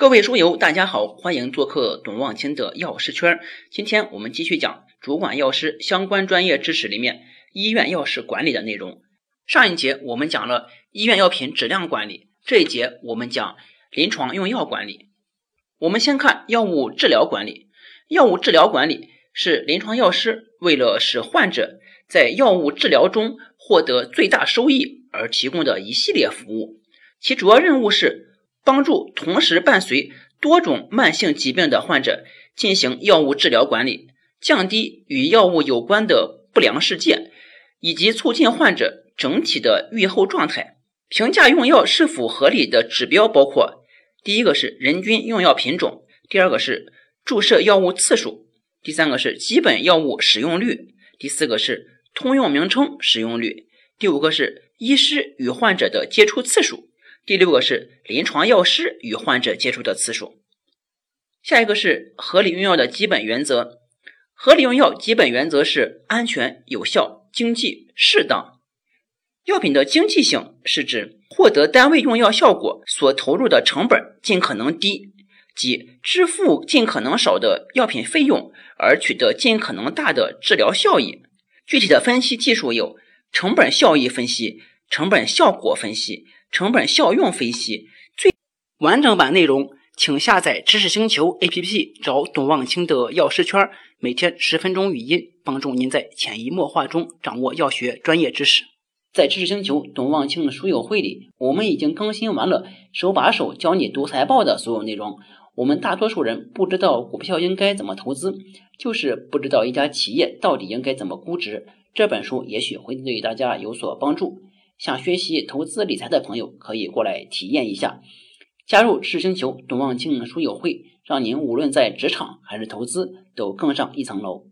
各位书友，大家好，欢迎做客董望清的药师圈。今天我们继续讲主管药师相关专业知识里面医院药事管理的内容。上一节我们讲了医院药品质量管理，这一节我们讲临床用药管理。我们先看药物治疗管理。药物治疗管理是临床药师为了使患者在药物治疗中获得最大收益而提供的一系列服务，其主要任务是。帮助同时伴随多种慢性疾病的患者进行药物治疗管理，降低与药物有关的不良事件，以及促进患者整体的预后状态。评价用药是否合理的指标包括：第一个是人均用药品种，第二个是注射药物次数，第三个是基本药物使用率，第四个是通用名称使用率，第五个是医师与患者的接触次数。第六个是临床药师与患者接触的次数，下一个是合理用药的基本原则。合理用药基本原则是安全、有效、经济、适当。药品的经济性是指获得单位用药效果所投入的成本尽可能低，即支付尽可能少的药品费用而取得尽可能大的治疗效益。具体的分析技术有成本效益分析、成本效果分析。成本效用分析最完整版内容，请下载知识星球 APP，找董望清的药师圈，每天十分钟语音，帮助您在潜移默化中掌握药学专业知识。在知识星球董望清的书友会里，我们已经更新完了手把手教你读财报的所有内容。我们大多数人不知道股票应该怎么投资，就是不知道一家企业到底应该怎么估值。这本书也许会对大家有所帮助。想学习投资理财的朋友可以过来体验一下，加入赤星球董望清书友会，让您无论在职场还是投资都更上一层楼。